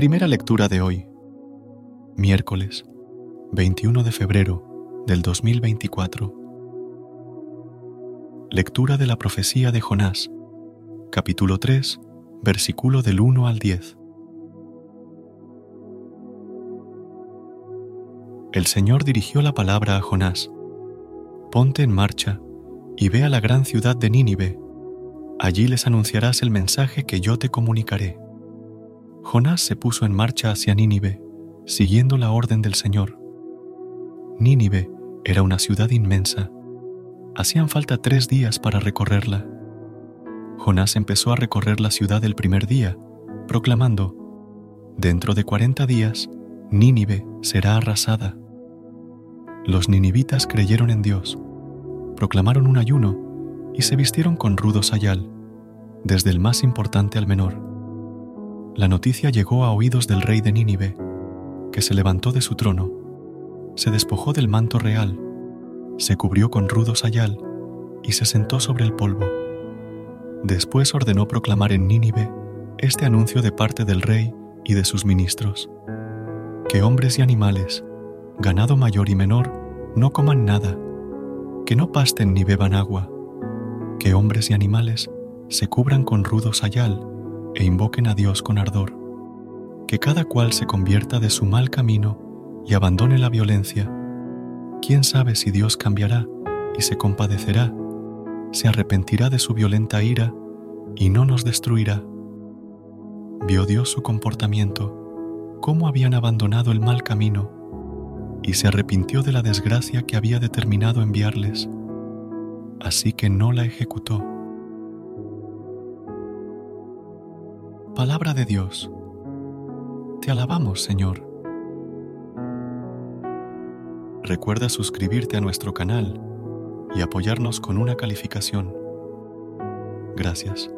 Primera lectura de hoy, miércoles 21 de febrero del 2024. Lectura de la profecía de Jonás, capítulo 3, versículo del 1 al 10. El Señor dirigió la palabra a Jonás. Ponte en marcha y ve a la gran ciudad de Nínive. Allí les anunciarás el mensaje que yo te comunicaré. Jonás se puso en marcha hacia Nínive, siguiendo la orden del Señor. Nínive era una ciudad inmensa. Hacían falta tres días para recorrerla. Jonás empezó a recorrer la ciudad el primer día, proclamando, Dentro de cuarenta días, Nínive será arrasada. Los ninivitas creyeron en Dios, proclamaron un ayuno y se vistieron con rudo sayal, desde el más importante al menor la noticia llegó a oídos del rey de Nínive, que se levantó de su trono, se despojó del manto real, se cubrió con rudo sayal y se sentó sobre el polvo. Después ordenó proclamar en Nínive este anuncio de parte del rey y de sus ministros, que hombres y animales, ganado mayor y menor, no coman nada, que no pasten ni beban agua, que hombres y animales se cubran con rudo sayal e invoquen a Dios con ardor, que cada cual se convierta de su mal camino y abandone la violencia. ¿Quién sabe si Dios cambiará y se compadecerá, se arrepentirá de su violenta ira y no nos destruirá? Vio Dios su comportamiento, cómo habían abandonado el mal camino, y se arrepintió de la desgracia que había determinado enviarles, así que no la ejecutó. Palabra de Dios. Te alabamos, Señor. Recuerda suscribirte a nuestro canal y apoyarnos con una calificación. Gracias.